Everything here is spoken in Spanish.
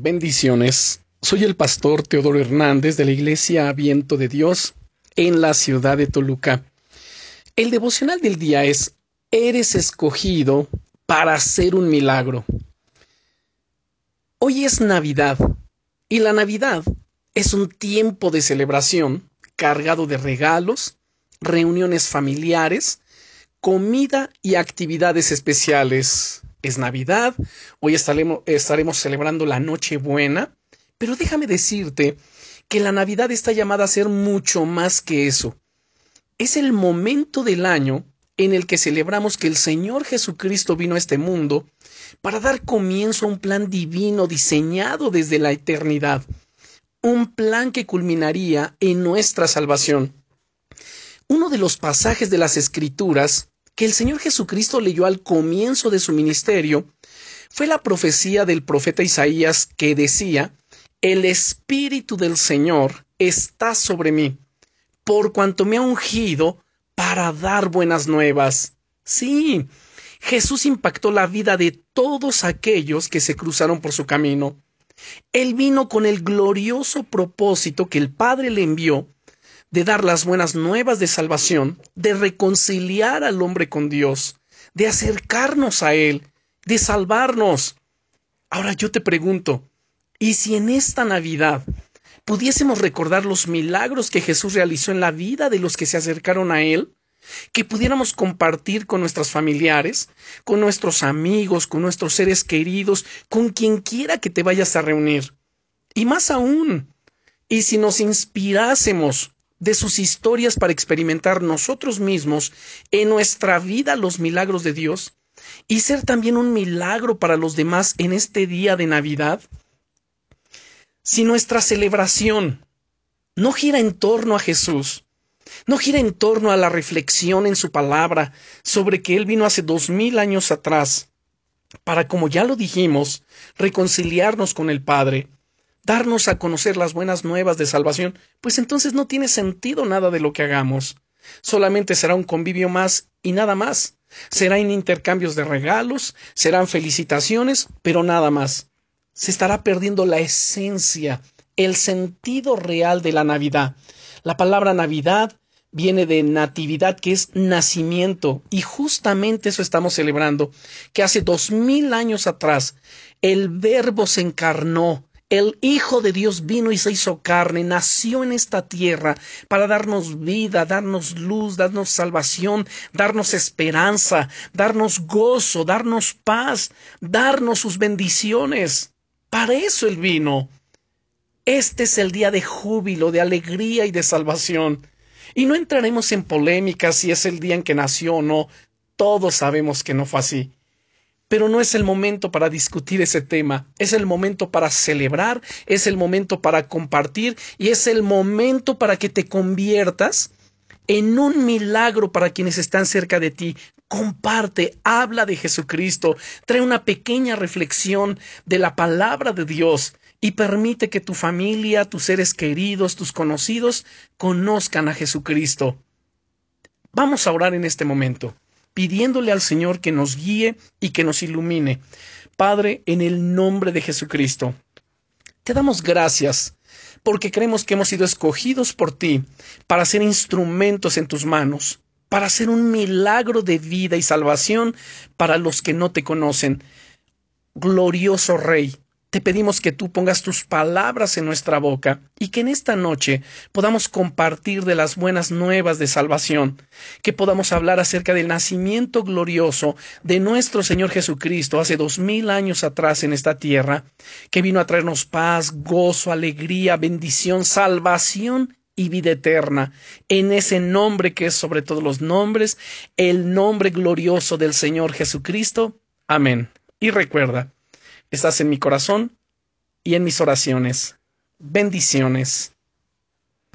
Bendiciones. Soy el pastor Teodoro Hernández de la Iglesia Viento de Dios en la ciudad de Toluca. El devocional del día es Eres escogido para hacer un milagro. Hoy es Navidad y la Navidad es un tiempo de celebración cargado de regalos, reuniones familiares, comida y actividades especiales es Navidad, hoy estaremos, celebrando la Nochebuena, pero déjame decirte que la Navidad está llamada a ser mucho más que eso. Es el momento del año en el que celebramos que el Señor Jesucristo vino a este mundo para dar comienzo a un plan divino diseñado desde la eternidad, un plan que culminaría en nuestra salvación. Uno de los pasajes de las Escrituras que el Señor Jesucristo leyó al comienzo de su ministerio fue la profecía del profeta Isaías que decía, El Espíritu del Señor está sobre mí, por cuanto me ha ungido para dar buenas nuevas. Sí, Jesús impactó la vida de todos aquellos que se cruzaron por su camino. Él vino con el glorioso propósito que el Padre le envió de dar las buenas nuevas de salvación, de reconciliar al hombre con Dios, de acercarnos a Él, de salvarnos. Ahora yo te pregunto, ¿y si en esta Navidad pudiésemos recordar los milagros que Jesús realizó en la vida de los que se acercaron a Él? que pudiéramos compartir con nuestros familiares, con nuestros amigos, con nuestros seres queridos, con quien quiera que te vayas a reunir. Y más aún, y si nos inspirásemos de sus historias para experimentar nosotros mismos en nuestra vida los milagros de Dios y ser también un milagro para los demás en este día de Navidad? Si nuestra celebración no gira en torno a Jesús, no gira en torno a la reflexión en su palabra sobre que Él vino hace dos mil años atrás para, como ya lo dijimos, reconciliarnos con el Padre, darnos a conocer las buenas nuevas de salvación, pues entonces no tiene sentido nada de lo que hagamos. Solamente será un convivio más y nada más. Serán intercambios de regalos, serán felicitaciones, pero nada más. Se estará perdiendo la esencia, el sentido real de la Navidad. La palabra Navidad viene de natividad, que es nacimiento, y justamente eso estamos celebrando, que hace dos mil años atrás el Verbo se encarnó, el Hijo de Dios vino y se hizo carne, nació en esta tierra para darnos vida, darnos luz, darnos salvación, darnos esperanza, darnos gozo, darnos paz, darnos sus bendiciones. Para eso Él vino. Este es el día de júbilo, de alegría y de salvación. Y no entraremos en polémicas si es el día en que nació o no. Todos sabemos que no fue así. Pero no es el momento para discutir ese tema, es el momento para celebrar, es el momento para compartir y es el momento para que te conviertas en un milagro para quienes están cerca de ti. Comparte, habla de Jesucristo, trae una pequeña reflexión de la palabra de Dios y permite que tu familia, tus seres queridos, tus conocidos conozcan a Jesucristo. Vamos a orar en este momento pidiéndole al Señor que nos guíe y que nos ilumine. Padre, en el nombre de Jesucristo, te damos gracias porque creemos que hemos sido escogidos por ti para ser instrumentos en tus manos, para hacer un milagro de vida y salvación para los que no te conocen. Glorioso Rey, te pedimos que tú pongas tus palabras en nuestra boca y que en esta noche podamos compartir de las buenas nuevas de salvación, que podamos hablar acerca del nacimiento glorioso de nuestro Señor Jesucristo hace dos mil años atrás en esta tierra, que vino a traernos paz, gozo, alegría, bendición, salvación y vida eterna, en ese nombre que es sobre todos los nombres, el nombre glorioso del Señor Jesucristo. Amén. Y recuerda, Estás en mi corazón y en mis oraciones. Bendiciones.